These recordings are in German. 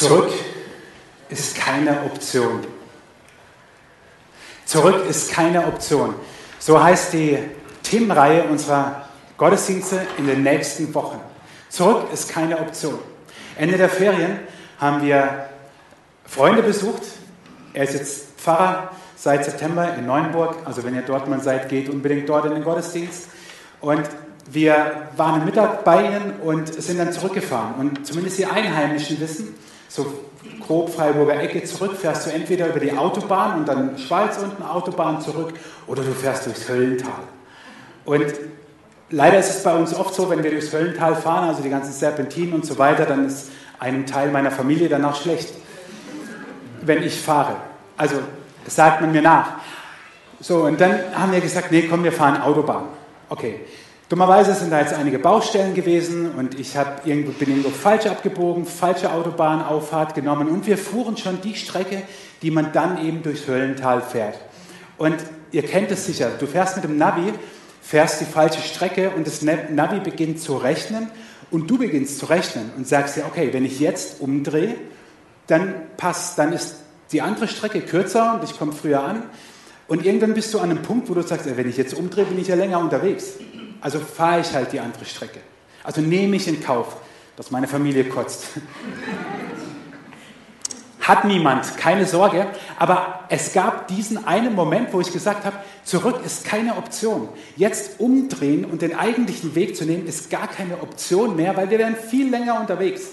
Zurück ist keine Option. Zurück ist keine Option. So heißt die Themenreihe unserer Gottesdienste in den nächsten Wochen. Zurück ist keine Option. Ende der Ferien haben wir Freunde besucht. Er ist jetzt Pfarrer seit September in Neuenburg. Also wenn ihr dort mal seid, geht unbedingt dort in den Gottesdienst. Und wir waren am Mittag bei ihnen und sind dann zurückgefahren. Und zumindest die Einheimischen wissen, so grob Freiburger Ecke zurück, fährst du entweder über die Autobahn und dann Schweiz unten Autobahn zurück oder du fährst durchs Höllental. Und leider ist es bei uns oft so, wenn wir durchs Höllental fahren, also die ganzen Serpentinen und so weiter, dann ist einem Teil meiner Familie danach schlecht, wenn ich fahre. Also das sagt man mir nach. So, und dann haben wir gesagt, nee, komm, wir fahren Autobahn. Okay, Dummerweise sind da jetzt einige Baustellen gewesen und ich irgendwo, bin irgendwo falsch abgebogen, falsche Autobahnauffahrt genommen und wir fuhren schon die Strecke, die man dann eben durchs Höllental fährt. Und ihr kennt es sicher, du fährst mit dem Navi, fährst die falsche Strecke und das Navi beginnt zu rechnen und du beginnst zu rechnen und sagst dir, okay, wenn ich jetzt umdrehe, dann passt, dann ist die andere Strecke kürzer und ich komme früher an. Und irgendwann bist du an einem Punkt, wo du sagst, wenn ich jetzt umdrehe, bin ich ja länger unterwegs. Also fahre ich halt die andere Strecke. Also nehme ich in Kauf, dass meine Familie kotzt. Hat niemand, keine Sorge. Aber es gab diesen einen Moment, wo ich gesagt habe, zurück ist keine Option. Jetzt umdrehen und den eigentlichen Weg zu nehmen, ist gar keine Option mehr, weil wir wären viel länger unterwegs.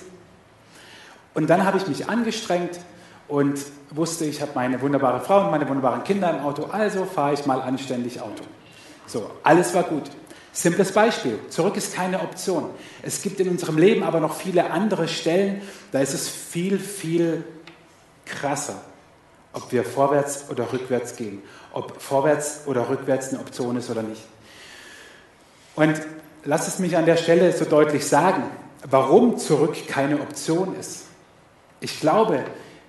Und dann habe ich mich angestrengt und wusste, ich habe meine wunderbare Frau und meine wunderbaren Kinder im Auto, also fahre ich mal anständig Auto. So, alles war gut. Simples Beispiel. Zurück ist keine Option. Es gibt in unserem Leben aber noch viele andere Stellen, da ist es viel, viel krasser, ob wir vorwärts oder rückwärts gehen, ob vorwärts oder rückwärts eine Option ist oder nicht. Und lasst es mich an der Stelle so deutlich sagen, warum zurück keine Option ist. Ich glaube,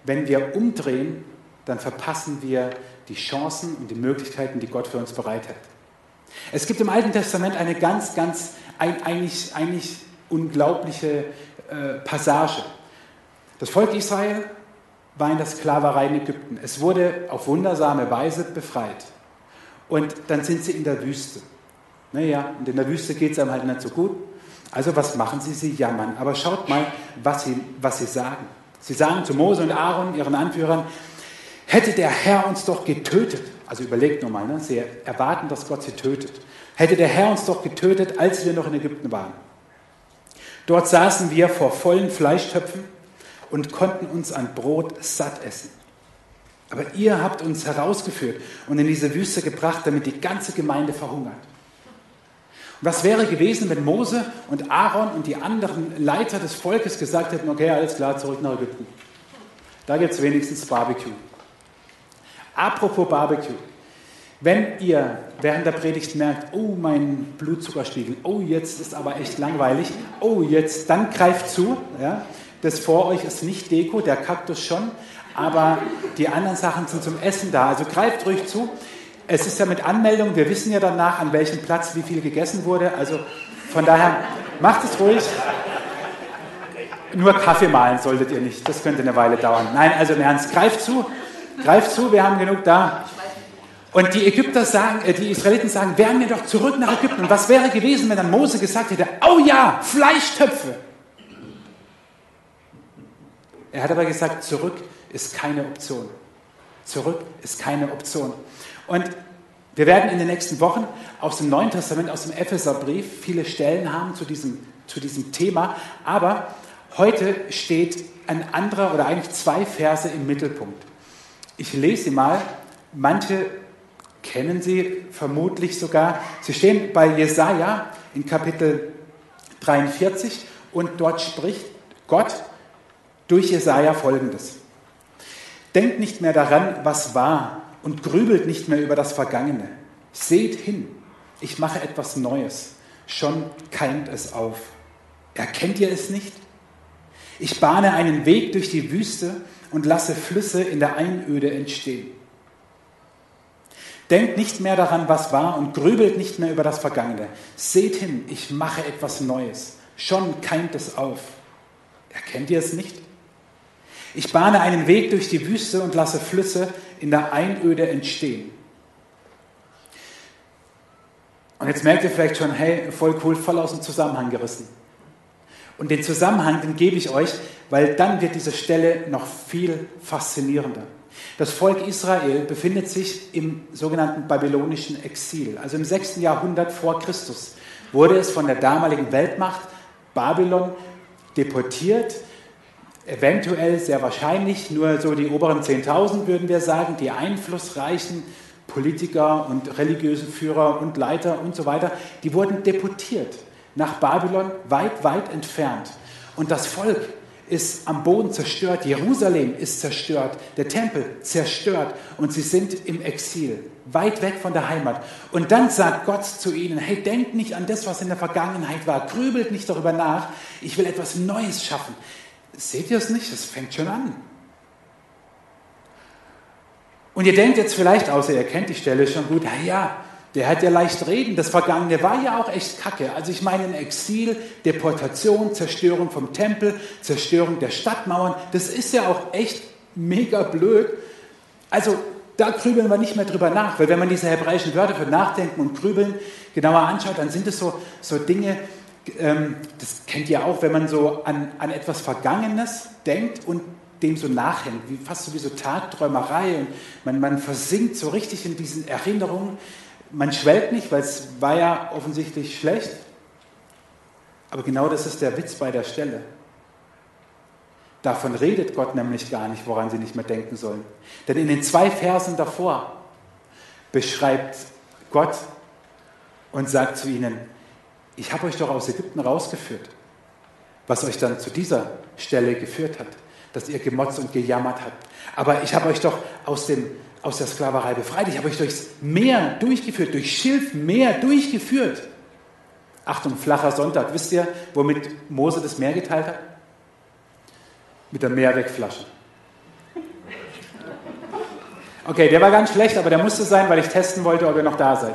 wenn wir umdrehen, dann verpassen wir die Chancen und die Möglichkeiten, die Gott für uns bereithält. Es gibt im Alten Testament eine ganz, ganz ein, eigentlich, eigentlich unglaubliche äh, Passage. Das Volk Israel war in der Sklaverei in Ägypten. Es wurde auf wundersame Weise befreit. Und dann sind sie in der Wüste. Naja, und in der Wüste geht es einem halt nicht so gut. Also was machen sie? Sie jammern. Aber schaut mal, was sie, was sie sagen. Sie sagen zu Mose und Aaron, ihren Anführern, hätte der Herr uns doch getötet, also überlegt nochmal, ne? sie erwarten, dass Gott sie tötet. Hätte der Herr uns doch getötet, als wir noch in Ägypten waren. Dort saßen wir vor vollen Fleischtöpfen und konnten uns an Brot satt essen. Aber ihr habt uns herausgeführt und in diese Wüste gebracht, damit die ganze Gemeinde verhungert. Und was wäre gewesen, wenn Mose und Aaron und die anderen Leiter des Volkes gesagt hätten, okay, alles klar, zurück nach Ägypten. Da gibt es wenigstens Barbecue. Apropos Barbecue. Wenn ihr während der Predigt merkt, oh, mein Blutzuckerspiegel, oh, jetzt ist aber echt langweilig, oh, jetzt, dann greift zu. Ja? Das vor euch ist nicht Deko, der Kaktus schon, aber die anderen Sachen sind zum Essen da. Also greift ruhig zu. Es ist ja mit Anmeldung, wir wissen ja danach, an welchem Platz wie viel gegessen wurde. Also von daher macht es ruhig. Nur Kaffee malen solltet ihr nicht, das könnte eine Weile dauern. Nein, also im Ernst, greift zu. Greif zu, wir haben genug da. Und die Ägypter sagen, äh, die Israeliten sagen, wären wir doch zurück nach Ägypten. Und was wäre gewesen, wenn dann Mose gesagt hätte, oh ja, Fleischtöpfe. Er hat aber gesagt, zurück ist keine Option. Zurück ist keine Option. Und wir werden in den nächsten Wochen aus dem Neuen Testament, aus dem Epheserbrief viele Stellen haben zu diesem, zu diesem Thema. Aber heute steht ein anderer oder eigentlich zwei Verse im Mittelpunkt. Ich lese sie mal. Manche kennen sie vermutlich sogar. Sie stehen bei Jesaja in Kapitel 43 und dort spricht Gott durch Jesaja folgendes: Denkt nicht mehr daran, was war und grübelt nicht mehr über das Vergangene. Seht hin, ich mache etwas Neues. Schon keimt es auf. Erkennt ihr es nicht? Ich bahne einen Weg durch die Wüste und lasse Flüsse in der Einöde entstehen. Denkt nicht mehr daran, was war und grübelt nicht mehr über das Vergangene. Seht hin, ich mache etwas Neues. Schon keimt es auf. Erkennt ihr es nicht? Ich bahne einen Weg durch die Wüste und lasse Flüsse in der Einöde entstehen. Und jetzt merkt ihr vielleicht schon, hey, voll cool, voll aus dem Zusammenhang gerissen. Und den Zusammenhang, den gebe ich euch, weil dann wird diese Stelle noch viel faszinierender. Das Volk Israel befindet sich im sogenannten babylonischen Exil. Also im 6. Jahrhundert vor Christus wurde es von der damaligen Weltmacht Babylon deportiert. Eventuell, sehr wahrscheinlich, nur so die oberen 10.000 würden wir sagen, die einflussreichen Politiker und religiöse Führer und Leiter und so weiter, die wurden deportiert nach Babylon, weit, weit entfernt. Und das Volk ist am Boden zerstört, Jerusalem ist zerstört, der Tempel zerstört und sie sind im Exil, weit weg von der Heimat. Und dann sagt Gott zu ihnen, hey, denkt nicht an das, was in der Vergangenheit war, grübelt nicht darüber nach, ich will etwas Neues schaffen. Seht ihr es nicht? Es fängt schon an. Und ihr denkt jetzt vielleicht, außer ihr kennt die Stelle schon gut, ja, der hat ja leicht reden. Das Vergangene war ja auch echt kacke. Also ich meine, Exil, Deportation, Zerstörung vom Tempel, Zerstörung der Stadtmauern, das ist ja auch echt mega blöd. Also da grübeln wir nicht mehr drüber nach, weil wenn man diese hebräischen Wörter für Nachdenken und Grübeln genauer anschaut, dann sind es so, so Dinge, ähm, das kennt ihr auch, wenn man so an, an etwas Vergangenes denkt und dem so nachhängt, wie, fast so wie so Tagträumerei und man, man versinkt so richtig in diesen Erinnerungen. Man schwelgt nicht, weil es war ja offensichtlich schlecht. Aber genau das ist der Witz bei der Stelle. Davon redet Gott nämlich gar nicht, woran sie nicht mehr denken sollen. Denn in den zwei Versen davor beschreibt Gott und sagt zu ihnen, ich habe euch doch aus Ägypten rausgeführt, was euch dann zu dieser Stelle geführt hat, dass ihr gemotzt und gejammert habt. Aber ich habe euch doch aus dem aus der Sklaverei befreit. Ich habe euch durchs Meer durchgeführt, durch Schilfmeer durchgeführt. Achtung, flacher Sonntag. Wisst ihr, womit Mose das Meer geteilt hat? Mit der Meerwegflasche. Okay, der war ganz schlecht, aber der musste sein, weil ich testen wollte, ob ihr noch da seid.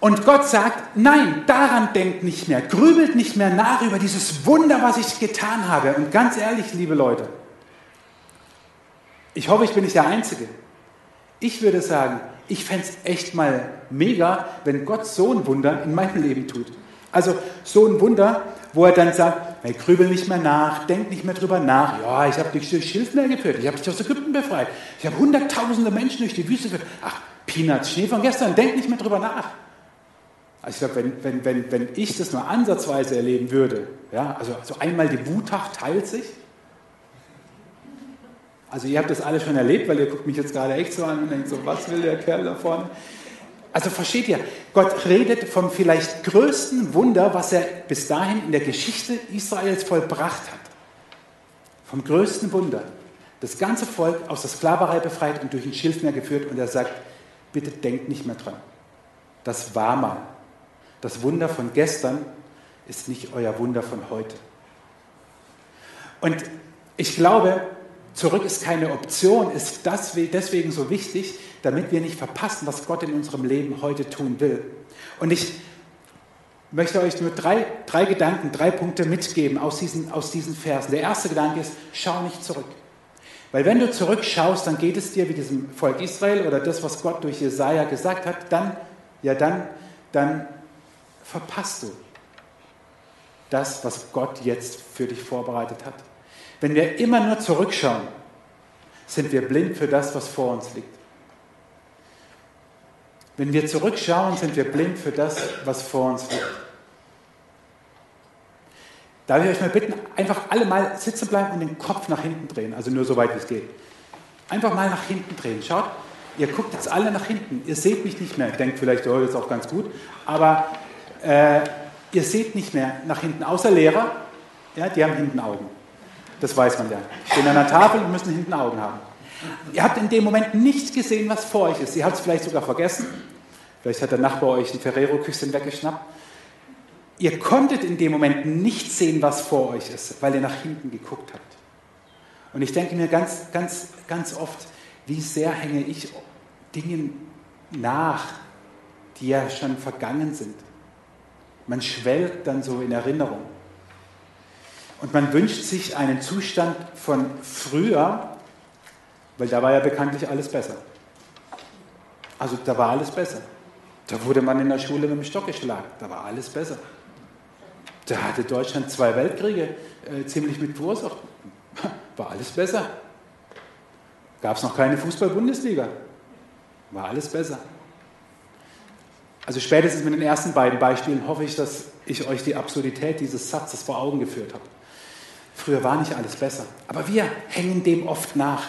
Und Gott sagt, nein, daran denkt nicht mehr, grübelt nicht mehr nach über dieses Wunder, was ich getan habe. Und ganz ehrlich, liebe Leute, ich hoffe, ich bin nicht der Einzige. Ich würde sagen, ich fände es echt mal mega, wenn Gott so ein Wunder in meinem Leben tut. Also so ein Wunder, wo er dann sagt, hey, grübel nicht mehr nach, denk nicht mehr drüber nach. Ja, ich habe dich durch Schilfmeer geführt, ich habe dich aus Ägypten befreit, ich habe hunderttausende Menschen durch die Wüste geführt. Ach, Peanuts, Schnee von gestern, denk nicht mehr drüber nach. Also ich glaube, wenn, wenn, wenn, wenn ich das nur ansatzweise erleben würde, ja, also, also einmal die Wutach teilt sich, also ihr habt das alle schon erlebt, weil ihr guckt mich jetzt gerade echt so an und denkt so, was will der Kerl da vorne? Also versteht ihr, Gott redet vom vielleicht größten Wunder, was er bis dahin in der Geschichte Israels vollbracht hat. Vom größten Wunder. Das ganze Volk aus der Sklaverei befreit und durch ein Schilfmeer geführt und er sagt, bitte denkt nicht mehr dran. Das war mal. Das Wunder von gestern ist nicht euer Wunder von heute. Und ich glaube, Zurück ist keine Option, ist deswegen so wichtig, damit wir nicht verpassen, was Gott in unserem Leben heute tun will. Und ich möchte euch nur drei, drei Gedanken, drei Punkte mitgeben aus diesen, aus diesen Versen. Der erste Gedanke ist, schau nicht zurück. Weil wenn du zurückschaust, dann geht es dir wie diesem Volk Israel oder das, was Gott durch Jesaja gesagt hat, dann, ja, dann, dann verpasst du das, was Gott jetzt für dich vorbereitet hat. Wenn wir immer nur zurückschauen, sind wir blind für das, was vor uns liegt. Wenn wir zurückschauen, sind wir blind für das, was vor uns liegt. Darf ich euch mal bitten, einfach alle mal sitzen bleiben und den Kopf nach hinten drehen, also nur so weit wie es geht. Einfach mal nach hinten drehen. Schaut, ihr guckt jetzt alle nach hinten. Ihr seht mich nicht mehr. Denkt vielleicht, oh, das ist auch ganz gut. Aber äh, ihr seht nicht mehr nach hinten, außer Lehrer. Ja, die haben hinten Augen. Das weiß man ja. Stehen an der Tafel und müssen hinten Augen haben. Ihr habt in dem Moment nichts gesehen, was vor euch ist. Ihr habt es vielleicht sogar vergessen. Vielleicht hat der Nachbar euch ein Ferrero-Küsschen weggeschnappt. Ihr konntet in dem Moment nicht sehen, was vor euch ist, weil ihr nach hinten geguckt habt. Und ich denke mir ganz, ganz, ganz oft, wie sehr hänge ich Dingen nach, die ja schon vergangen sind. Man schwelgt dann so in Erinnerung. Und man wünscht sich einen Zustand von früher, weil da war ja bekanntlich alles besser. Also da war alles besser. Da wurde man in der Schule mit dem Stock geschlagen. Da war alles besser. Da hatte Deutschland zwei Weltkriege äh, ziemlich mit verursacht. War alles besser. Gab es noch keine Fußball-Bundesliga. War alles besser. Also spätestens mit den ersten beiden Beispielen hoffe ich, dass ich euch die Absurdität dieses Satzes vor Augen geführt habe. Früher war nicht alles besser, aber wir hängen dem oft nach.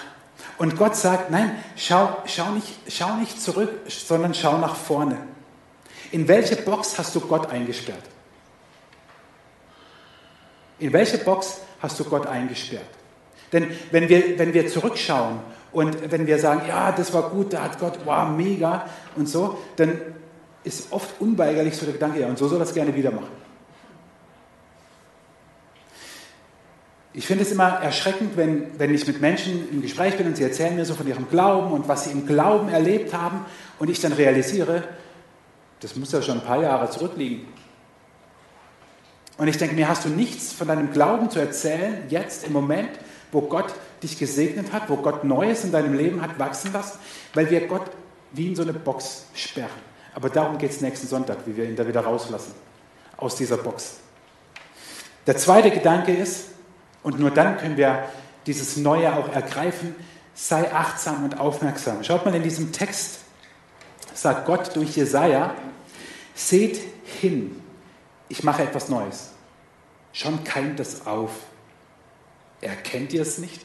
Und Gott sagt, nein, schau, schau, nicht, schau nicht zurück, sondern schau nach vorne. In welche Box hast du Gott eingesperrt? In welche Box hast du Gott eingesperrt? Denn wenn wir, wenn wir zurückschauen und wenn wir sagen, ja, das war gut, da hat Gott, wow, mega und so, dann ist oft unweigerlich so der Gedanke, ja, und so soll es gerne wieder machen. Ich finde es immer erschreckend, wenn, wenn ich mit Menschen im Gespräch bin und sie erzählen mir so von ihrem Glauben und was sie im Glauben erlebt haben und ich dann realisiere, das muss ja schon ein paar Jahre zurückliegen. Und ich denke mir, hast du nichts von deinem Glauben zu erzählen, jetzt im Moment, wo Gott dich gesegnet hat, wo Gott Neues in deinem Leben hat wachsen lassen, weil wir Gott wie in so eine Box sperren. Aber darum geht es nächsten Sonntag, wie wir ihn da wieder rauslassen, aus dieser Box. Der zweite Gedanke ist, und nur dann können wir dieses Neue auch ergreifen, sei achtsam und aufmerksam. Schaut mal in diesem Text, sagt Gott durch Jesaja, seht hin, ich mache etwas Neues. Schon keimt es auf. Erkennt ihr es nicht?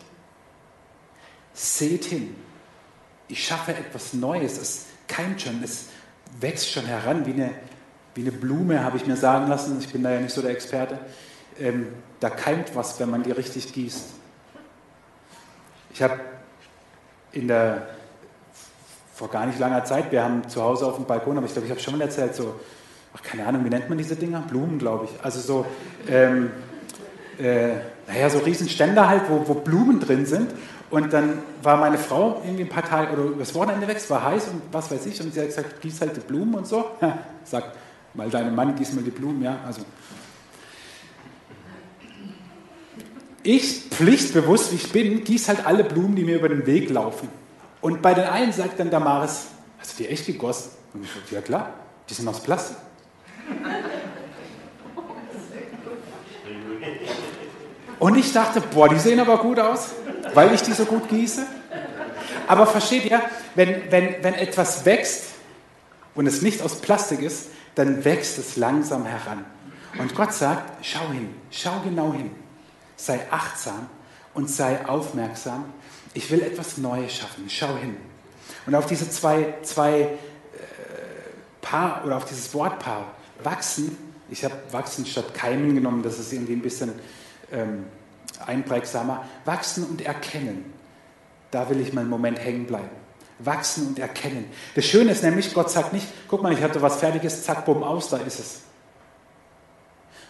Seht hin. Ich schaffe etwas Neues. Es keimt schon. Es wächst schon heran wie eine, wie eine Blume, habe ich mir sagen lassen. Ich bin da ja nicht so der Experte. Ähm, da keimt was, wenn man die richtig gießt. Ich habe in der, vor gar nicht langer Zeit, wir haben zu Hause auf dem Balkon, aber ich glaube, ich habe schon mal erzählt, so ach, keine Ahnung, wie nennt man diese Dinger? Blumen, glaube ich. Also so, ähm, äh, naja, so Riesenständer halt, wo, wo Blumen drin sind. Und dann war meine Frau irgendwie ein paar Tage, oder das Wochenende weg, es war heiß und was weiß ich, und sie hat gesagt, gieß halt die Blumen und so. Sagt mal deinem Mann, gieß mal die Blumen, ja. Also. Ich, pflichtbewusst wie ich bin, gieß halt alle Blumen, die mir über den Weg laufen. Und bei den einen sagt dann Damaris, hast du die echt gegossen? Und ich so, ja klar, die sind aus Plastik. Und ich dachte, boah, die sehen aber gut aus, weil ich die so gut gieße. Aber versteht ihr, wenn, wenn, wenn etwas wächst und es nicht aus Plastik ist, dann wächst es langsam heran. Und Gott sagt, schau hin, schau genau hin, sei achtsam und sei aufmerksam. Ich will etwas Neues schaffen, schau hin. Und auf diese zwei, zwei äh, Paar oder auf dieses Wortpaar wachsen, ich habe wachsen statt keimen genommen, das ist irgendwie ein bisschen ähm, einprägsamer, wachsen und erkennen. Da will ich mal einen Moment hängen bleiben. Wachsen und erkennen. Das Schöne ist nämlich, Gott sagt nicht, guck mal, ich hatte was Fertiges, zack, bumm, aus, da ist es.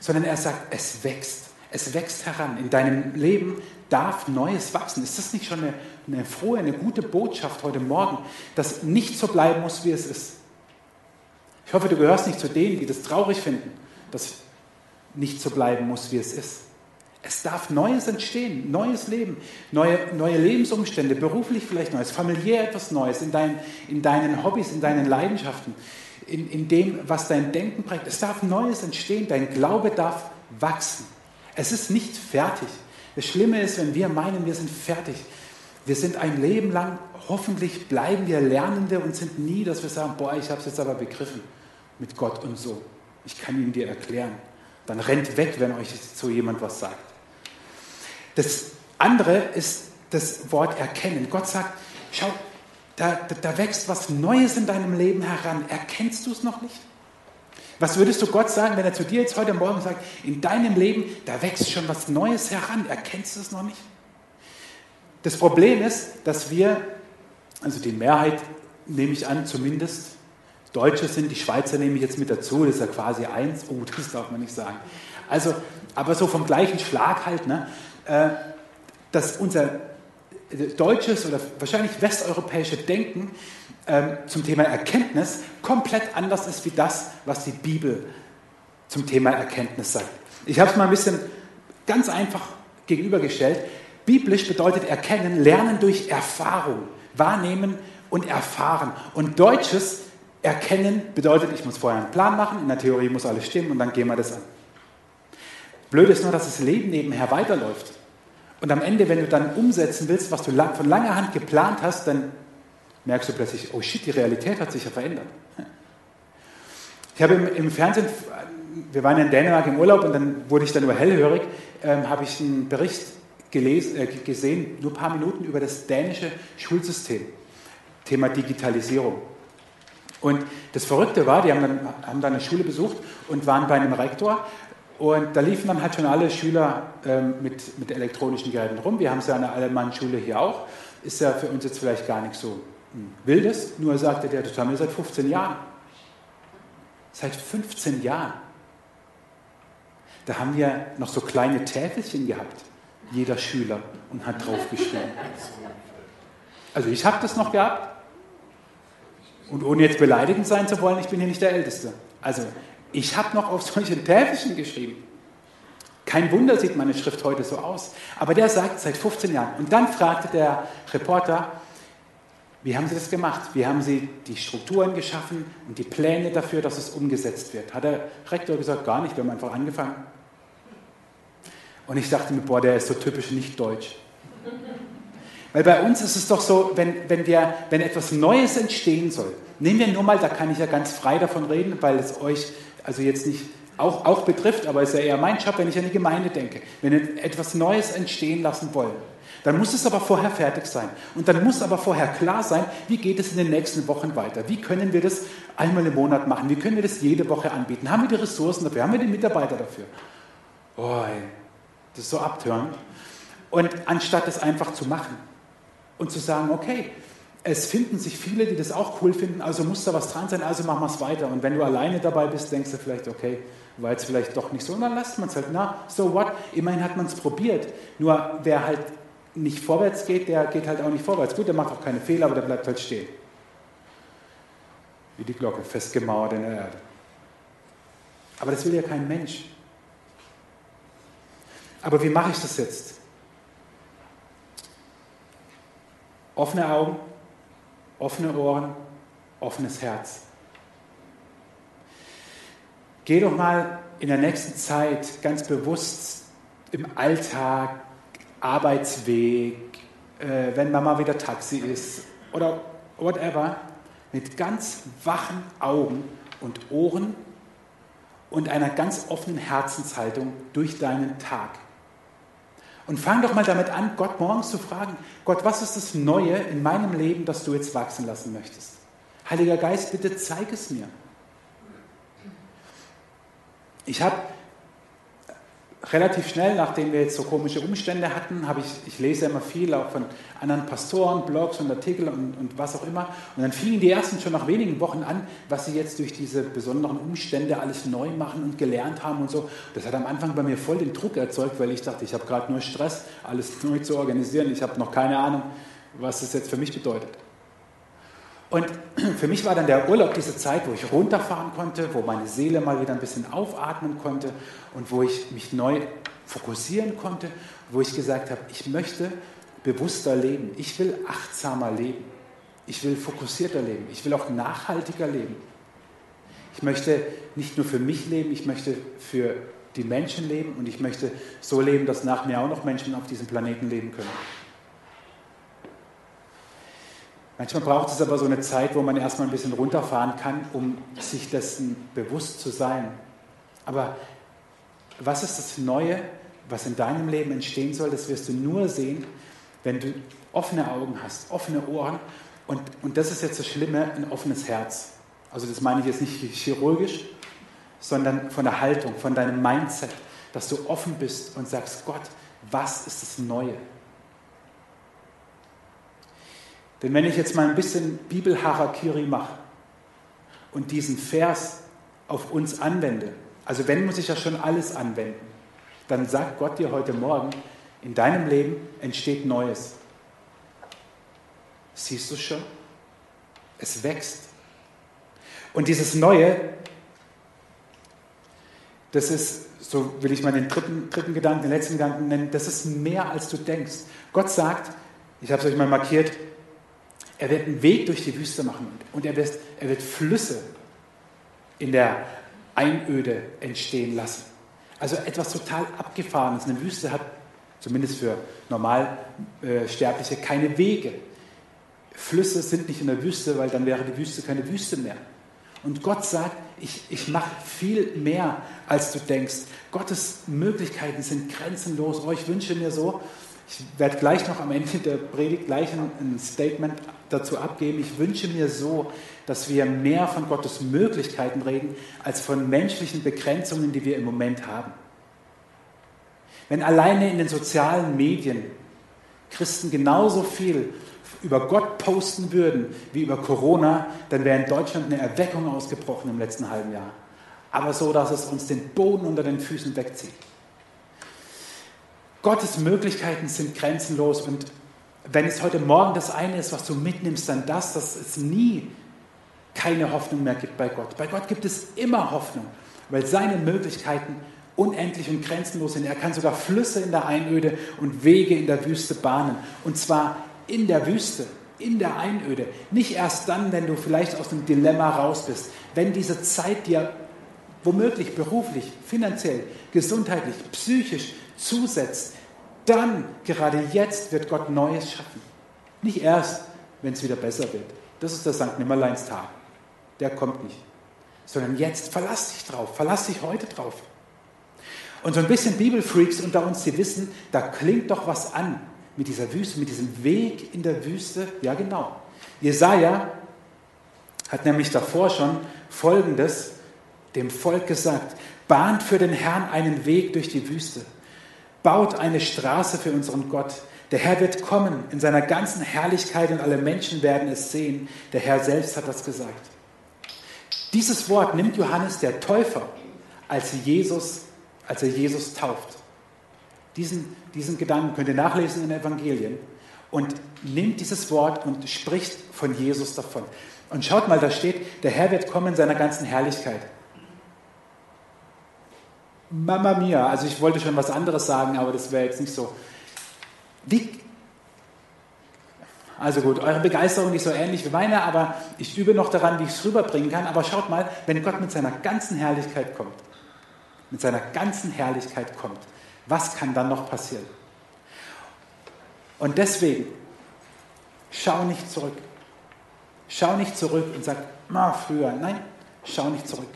Sondern er sagt, es wächst. Es wächst heran. In deinem Leben darf Neues wachsen. Ist das nicht schon eine, eine frohe, eine gute Botschaft heute Morgen, dass nicht so bleiben muss, wie es ist? Ich hoffe, du gehörst nicht zu denen, die das traurig finden, dass nicht so bleiben muss, wie es ist. Es darf Neues entstehen, neues Leben, neue, neue Lebensumstände, beruflich vielleicht Neues, familiär etwas Neues, in, dein, in deinen Hobbys, in deinen Leidenschaften, in, in dem, was dein Denken prägt. Es darf Neues entstehen, dein Glaube darf wachsen. Es ist nicht fertig. Das Schlimme ist, wenn wir meinen, wir sind fertig. Wir sind ein Leben lang, hoffentlich bleiben wir Lernende und sind nie, dass wir sagen, boah, ich habe es jetzt aber begriffen mit Gott und so. Ich kann ihn dir erklären. Dann rennt weg, wenn euch so jemand was sagt. Das andere ist das Wort erkennen. Gott sagt, schau, da, da, da wächst was Neues in deinem Leben heran. Erkennst du es noch nicht? Was würdest du Gott sagen, wenn er zu dir jetzt heute Morgen sagt, in deinem Leben, da wächst schon was Neues heran. Erkennst du es noch nicht? Das Problem ist, dass wir, also die Mehrheit nehme ich an, zumindest Deutsche sind, die Schweizer nehme ich jetzt mit dazu, das ist ja quasi eins, oh, das darf man nicht sagen. Also, aber so vom gleichen Schlag halt, ne, äh, dass unser deutsches oder wahrscheinlich westeuropäische Denken ähm, zum Thema Erkenntnis komplett anders ist wie das, was die Bibel zum Thema Erkenntnis sagt. Ich habe es mal ein bisschen ganz einfach gegenübergestellt. Biblisch bedeutet erkennen, lernen durch Erfahrung, wahrnehmen und erfahren. Und deutsches erkennen bedeutet, ich muss vorher einen Plan machen, in der Theorie muss alles stimmen und dann gehen wir das an. Blöd ist nur, dass das Leben nebenher weiterläuft. Und am Ende, wenn du dann umsetzen willst, was du von langer Hand geplant hast, dann merkst du plötzlich, oh shit, die Realität hat sich ja verändert. Ich habe im, im Fernsehen, wir waren in Dänemark im Urlaub und dann wurde ich dann über hellhörig, ähm, habe ich einen Bericht gelesen, äh, gesehen, nur ein paar Minuten über das dänische Schulsystem, Thema Digitalisierung. Und das Verrückte war, die haben dann, haben dann eine Schule besucht und waren bei einem Rektor und da liefen dann halt schon alle Schüler ähm, mit, mit elektronischen Geräten rum. Wir haben es ja an der Allmann-Schule hier auch. Ist ja für uns jetzt vielleicht gar nicht so hm, wildes, nur sagte der, wir seit 15 Jahren. Seit 15 Jahren. Da haben wir noch so kleine Täfelchen gehabt, jeder Schüler, und hat draufgeschrieben. Also ich habe das noch gehabt. Und ohne jetzt beleidigend sein zu wollen, ich bin hier nicht der Älteste. Also ich habe noch auf solchen Täfelchen geschrieben. Kein Wunder sieht meine Schrift heute so aus. Aber der sagt seit 15 Jahren. Und dann fragte der Reporter, wie haben Sie das gemacht? Wie haben Sie die Strukturen geschaffen und die Pläne dafür, dass es umgesetzt wird? Hat der Rektor gesagt, gar nicht, wir haben einfach angefangen. Und ich dachte mir, boah, der ist so typisch nicht deutsch. Weil bei uns ist es doch so, wenn, wenn, wir, wenn etwas Neues entstehen soll, nehmen wir nur mal, da kann ich ja ganz frei davon reden, weil es euch also jetzt nicht auch, auch betrifft, aber es ist ja eher mein Job, wenn ich an die Gemeinde denke. Wenn wir etwas Neues entstehen lassen wollen, dann muss es aber vorher fertig sein. Und dann muss aber vorher klar sein, wie geht es in den nächsten Wochen weiter? Wie können wir das einmal im Monat machen? Wie können wir das jede Woche anbieten? Haben wir die Ressourcen dafür? Haben wir die Mitarbeiter dafür? Oh, das ist so abtörend. Und anstatt es einfach zu machen und zu sagen, okay, es finden sich viele, die das auch cool finden, also muss da was dran sein, also machen wir es weiter. Und wenn du alleine dabei bist, denkst du vielleicht, okay, war jetzt vielleicht doch nicht so, und dann lässt man es halt, na, so what, immerhin hat man es probiert. Nur wer halt nicht vorwärts geht, der geht halt auch nicht vorwärts. Gut, der macht auch keine Fehler, aber der bleibt halt stehen. Wie die Glocke, festgemauert in der Erde. Aber das will ja kein Mensch. Aber wie mache ich das jetzt? Offene Augen, offene Ohren, offenes Herz. Geh doch mal in der nächsten Zeit ganz bewusst im Alltag Arbeitsweg, äh, wenn Mama wieder Taxi ist oder whatever, mit ganz wachen Augen und Ohren und einer ganz offenen Herzenshaltung durch deinen Tag. Und fang doch mal damit an, Gott morgens zu fragen, Gott, was ist das Neue in meinem Leben, das du jetzt wachsen lassen möchtest? Heiliger Geist, bitte zeig es mir. Ich habe relativ schnell, nachdem wir jetzt so komische Umstände hatten, habe ich, ich lese immer viel, auch von anderen Pastoren, Blogs und Artikeln und, und was auch immer. Und dann fingen die ersten schon nach wenigen Wochen an, was sie jetzt durch diese besonderen Umstände alles neu machen und gelernt haben und so. Das hat am Anfang bei mir voll den Druck erzeugt, weil ich dachte, ich habe gerade nur Stress, alles neu zu organisieren. Ich habe noch keine Ahnung, was das jetzt für mich bedeutet. Und für mich war dann der Urlaub diese Zeit, wo ich runterfahren konnte, wo meine Seele mal wieder ein bisschen aufatmen konnte und wo ich mich neu fokussieren konnte, wo ich gesagt habe, ich möchte bewusster leben, ich will achtsamer leben, ich will fokussierter leben, ich will auch nachhaltiger leben. Ich möchte nicht nur für mich leben, ich möchte für die Menschen leben und ich möchte so leben, dass nach mir auch noch Menschen auf diesem Planeten leben können. Manchmal braucht es aber so eine Zeit, wo man erstmal ein bisschen runterfahren kann, um sich dessen bewusst zu sein. Aber was ist das Neue, was in deinem Leben entstehen soll? Das wirst du nur sehen, wenn du offene Augen hast, offene Ohren. Und, und das ist jetzt das Schlimme, ein offenes Herz. Also das meine ich jetzt nicht chirurgisch, sondern von der Haltung, von deinem Mindset, dass du offen bist und sagst, Gott, was ist das Neue? Denn wenn ich jetzt mal ein bisschen Bibel-Harakiri mache und diesen Vers auf uns anwende, also wenn muss ich ja schon alles anwenden, dann sagt Gott dir heute Morgen, in deinem Leben entsteht Neues. Siehst du schon? Es wächst. Und dieses Neue, das ist, so will ich mal den dritten, dritten Gedanken, den letzten Gedanken nennen, das ist mehr als du denkst. Gott sagt, ich habe es euch mal markiert, er wird einen Weg durch die Wüste machen und er wird, er wird Flüsse in der Einöde entstehen lassen. Also etwas total Abgefahrenes. Eine Wüste hat, zumindest für Normalsterbliche, keine Wege. Flüsse sind nicht in der Wüste, weil dann wäre die Wüste keine Wüste mehr. Und Gott sagt, ich, ich mache viel mehr, als du denkst. Gottes Möglichkeiten sind grenzenlos. Oh, ich wünsche mir so, ich werde gleich noch am Ende der Predigt gleich ein, Statement dazu abgeben. Ich wünsche mir so, dass wir mehr von Gottes Möglichkeiten reden, als von menschlichen Begrenzungen, die wir im Moment haben. Wenn alleine in den sozialen Medien Christen genauso viel über Gott posten würden wie über Corona, dann wäre in Deutschland eine Erweckung ausgebrochen im letzten halben Jahr. Aber so, dass es uns den Boden unter den Füßen wegzieht. Gottes Möglichkeiten sind grenzenlos und wenn es heute Morgen das eine ist, was du mitnimmst, dann das, dass es nie keine Hoffnung mehr gibt bei Gott. Bei Gott gibt es immer Hoffnung, weil seine Möglichkeiten unendlich und grenzenlos sind. Er kann sogar Flüsse in der Einöde und Wege in der Wüste bahnen. Und zwar in der Wüste, in der Einöde. Nicht erst dann, wenn du vielleicht aus dem Dilemma raus bist. Wenn diese Zeit dir womöglich beruflich, finanziell, gesundheitlich, psychisch zusetzt, dann, gerade jetzt, wird Gott Neues schaffen. Nicht erst, wenn es wieder besser wird. Das ist der St. Nimmerleins Tag. Der kommt nicht. Sondern jetzt, verlass dich drauf, verlass dich heute drauf. Und so ein bisschen Bibelfreaks unter uns, die wissen, da klingt doch was an mit dieser Wüste, mit diesem Weg in der Wüste. Ja, genau. Jesaja hat nämlich davor schon Folgendes dem Volk gesagt: Bahnt für den Herrn einen Weg durch die Wüste, baut eine Straße für unseren Gott. Der Herr wird kommen in seiner ganzen Herrlichkeit und alle Menschen werden es sehen. Der Herr selbst hat das gesagt. Dieses Wort nimmt Johannes der Täufer, als, Jesus, als er Jesus tauft. Diesen, diesen Gedanken könnt ihr nachlesen in den Evangelien. Und nimmt dieses Wort und spricht von Jesus davon. Und schaut mal, da steht, der Herr wird kommen in seiner ganzen Herrlichkeit. Mama mia, also ich wollte schon was anderes sagen, aber das wäre jetzt nicht so. Wie, also gut, eure Begeisterung ist so ähnlich wie meine, aber ich übe noch daran, wie ich es rüberbringen kann. Aber schaut mal, wenn Gott mit seiner ganzen Herrlichkeit kommt, mit seiner ganzen Herrlichkeit kommt, was kann dann noch passieren? Und deswegen, schau nicht zurück. Schau nicht zurück und sag, ma, früher. Nein, schau nicht zurück.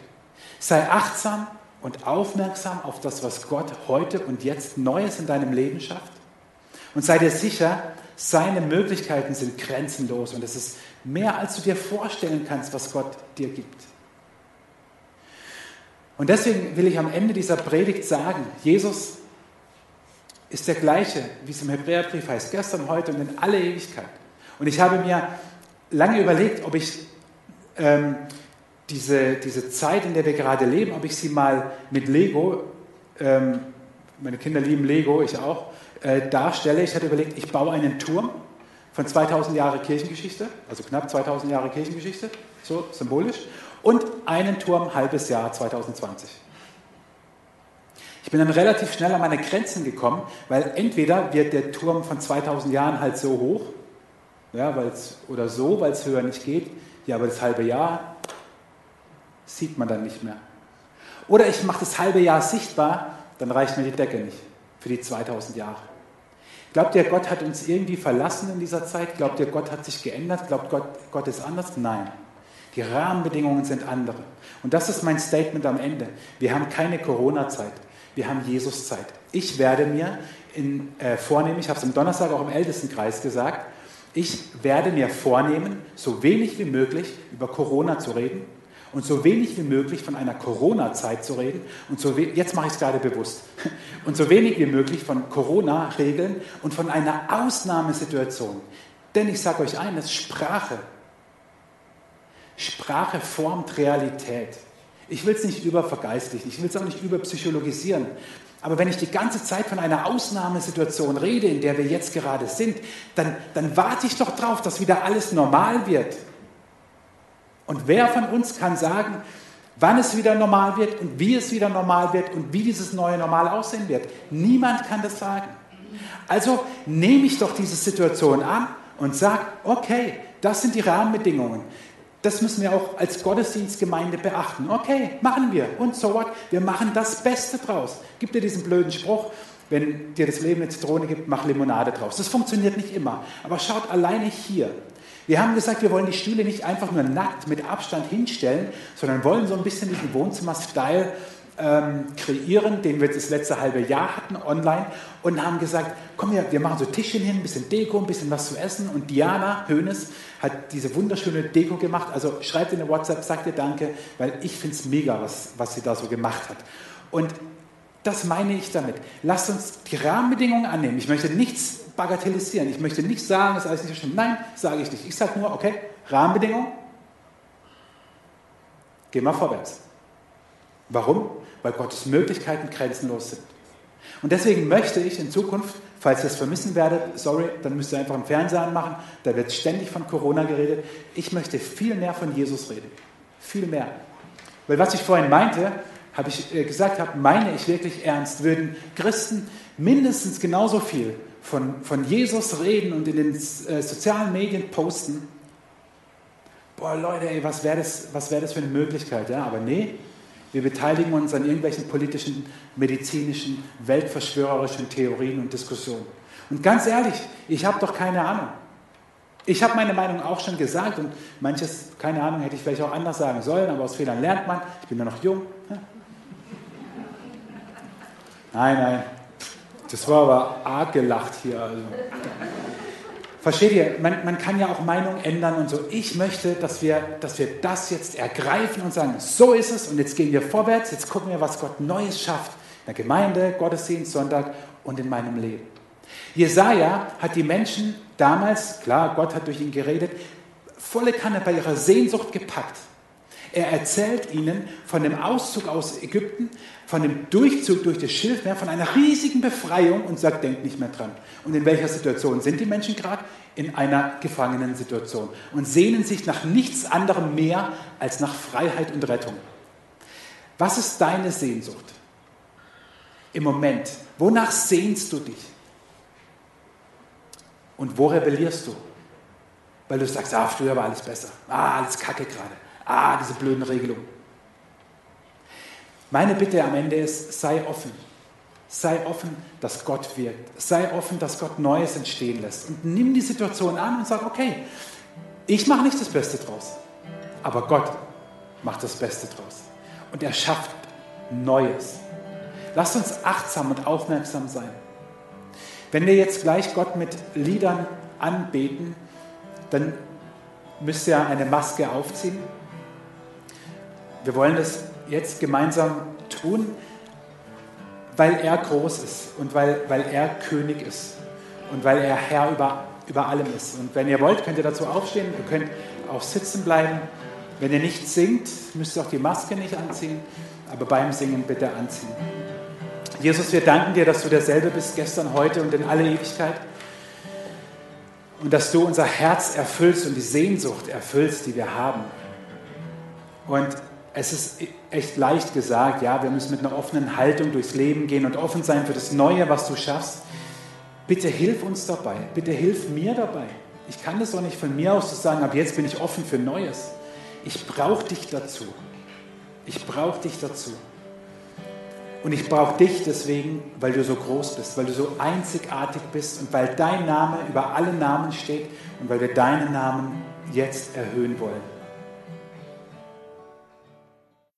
Sei achtsam und aufmerksam auf das, was Gott heute und jetzt Neues in deinem Leben schafft. Und sei dir sicher, seine Möglichkeiten sind grenzenlos und es ist mehr, als du dir vorstellen kannst, was Gott dir gibt. Und deswegen will ich am Ende dieser Predigt sagen, Jesus ist der gleiche, wie es im Hebräerbrief heißt, gestern, heute und in alle Ewigkeit. Und ich habe mir lange überlegt, ob ich ähm, diese, diese Zeit, in der wir gerade leben, ob ich sie mal mit Lego, ähm, meine Kinder lieben Lego, ich auch, äh, darstelle. Ich hatte überlegt, ich baue einen Turm von 2000 Jahre Kirchengeschichte, also knapp 2000 Jahre Kirchengeschichte, so symbolisch, und einen Turm halbes Jahr 2020. Ich bin dann relativ schnell an meine Grenzen gekommen, weil entweder wird der Turm von 2000 Jahren halt so hoch, ja, weil's, oder so, weil es höher nicht geht, ja, aber das halbe Jahr sieht man dann nicht mehr. Oder ich mache das halbe Jahr sichtbar, dann reicht mir die Decke nicht für die 2000 Jahre. Glaubt ihr, Gott hat uns irgendwie verlassen in dieser Zeit? Glaubt ihr, Gott hat sich geändert? Glaubt Gott, Gott ist anders? Nein. Die Rahmenbedingungen sind andere. Und das ist mein Statement am Ende. Wir haben keine Corona-Zeit. Wir haben Jesus-Zeit. Ich werde mir in, äh, vornehmen, ich habe es am Donnerstag auch im Ältestenkreis gesagt, ich werde mir vornehmen, so wenig wie möglich über Corona zu reden und so wenig wie möglich von einer Corona-Zeit zu reden und so jetzt mache ich es gerade bewusst und so wenig wie möglich von Corona-Regeln und von einer Ausnahmesituation. Denn ich sage euch eines, Sprache, Sprache formt Realität. Ich will es nicht übervergeistlichen, ich will es auch nicht überpsychologisieren. Aber wenn ich die ganze Zeit von einer Ausnahmesituation rede, in der wir jetzt gerade sind, dann, dann warte ich doch drauf, dass wieder alles normal wird. Und wer von uns kann sagen, wann es wieder normal wird und wie es wieder normal wird und wie dieses neue Normal aussehen wird. Niemand kann das sagen. Also nehme ich doch diese Situation an und sage, okay, das sind die Rahmenbedingungen. Das müssen wir auch als Gottesdienstgemeinde beachten. Okay, machen wir. Und so what? Wir machen das Beste draus. Gibt dir diesen blöden Spruch, wenn dir das Leben eine Zitrone gibt, mach Limonade draus. Das funktioniert nicht immer. Aber schaut alleine hier. Wir haben gesagt, wir wollen die Stühle nicht einfach nur nackt mit Abstand hinstellen, sondern wollen so ein bisschen diesen Wohnzimmer-Style ähm, kreieren, den wir das letzte halbe Jahr hatten online und haben gesagt, komm her, wir machen so Tischchen hin, ein bisschen Deko, ein bisschen was zu essen und Diana Hönes hat diese wunderschöne Deko gemacht. Also schreibt in der WhatsApp, sagt ihr Danke, weil ich finde es mega, was, was sie da so gemacht hat. Und das meine ich damit. Lasst uns die Rahmenbedingungen annehmen. Ich möchte nichts bagatellisieren. Ich möchte nicht sagen, das ist alles nicht so schlimm. Nein, sage ich nicht. Ich sage nur, okay, Rahmenbedingungen, geh mal vorwärts. Warum? Weil Gottes Möglichkeiten grenzenlos sind. Und deswegen möchte ich in Zukunft, falls ihr es vermissen werdet, sorry, dann müsst ihr einfach im Fernsehen anmachen, da wird ständig von Corona geredet. Ich möchte viel mehr von Jesus reden. Viel mehr. Weil was ich vorhin meinte, habe ich äh, gesagt habe, meine ich wirklich ernst, würden Christen mindestens genauso viel von, von Jesus reden und in den äh, sozialen Medien posten. Boah, Leute, ey, was wäre das, wär das für eine Möglichkeit? Ja? Aber nee, wir beteiligen uns an irgendwelchen politischen, medizinischen, weltverschwörerischen Theorien und Diskussionen. Und ganz ehrlich, ich habe doch keine Ahnung. Ich habe meine Meinung auch schon gesagt und manches, keine Ahnung, hätte ich vielleicht auch anders sagen sollen, aber aus Fehlern lernt man. Ich bin ja noch jung. Nein, nein, das war aber arg gelacht hier. Also. Versteht ihr? Man, man, kann ja auch Meinung ändern und so. Ich möchte, dass wir, dass wir das jetzt ergreifen und sagen, so ist es und jetzt gehen wir vorwärts, jetzt gucken wir, was Gott Neues schafft. In der Gemeinde, Gottesdienst, Sonntag und in meinem Leben. Jesaja hat die Menschen damals, klar, Gott hat durch ihn geredet, volle Kanne bei ihrer Sehnsucht gepackt. Er erzählt ihnen von dem Auszug aus Ägypten, von dem Durchzug durch das Schilfmeer, von einer riesigen Befreiung und sagt, denkt nicht mehr dran. Und in welcher Situation sind die Menschen gerade? In einer gefangenen Situation und sehnen sich nach nichts anderem mehr als nach Freiheit und Rettung. Was ist deine Sehnsucht im Moment? Wonach sehnst du dich? Und wo rebellierst du? Weil du sagst, ah, früher war alles besser. Ah, alles kacke gerade. Ah, diese blöden Regelungen. Meine Bitte am Ende ist, sei offen. Sei offen, dass Gott wirkt. Sei offen, dass Gott Neues entstehen lässt. Und nimm die Situation an und sag, okay, ich mache nicht das Beste draus, aber Gott macht das Beste draus. Und er schafft Neues. Lasst uns achtsam und aufmerksam sein. Wenn wir jetzt gleich Gott mit Liedern anbeten, dann müsst ihr eine Maske aufziehen. Wir wollen das jetzt gemeinsam tun, weil er groß ist und weil, weil er König ist und weil er Herr über, über allem ist. Und wenn ihr wollt, könnt ihr dazu aufstehen, ihr könnt auch sitzen bleiben. Wenn ihr nicht singt, müsst ihr auch die Maske nicht anziehen, aber beim Singen bitte anziehen. Jesus, wir danken dir, dass du derselbe bist gestern, heute und in alle Ewigkeit. Und dass du unser Herz erfüllst und die Sehnsucht erfüllst, die wir haben. Und es ist echt leicht gesagt, ja, wir müssen mit einer offenen Haltung durchs Leben gehen und offen sein für das Neue, was du schaffst. Bitte hilf uns dabei, bitte hilf mir dabei. Ich kann das doch nicht von mir aus sagen, ab jetzt bin ich offen für Neues. Ich brauche dich dazu. Ich brauche dich dazu. Und ich brauche dich deswegen, weil du so groß bist, weil du so einzigartig bist und weil dein Name über alle Namen steht und weil wir deinen Namen jetzt erhöhen wollen.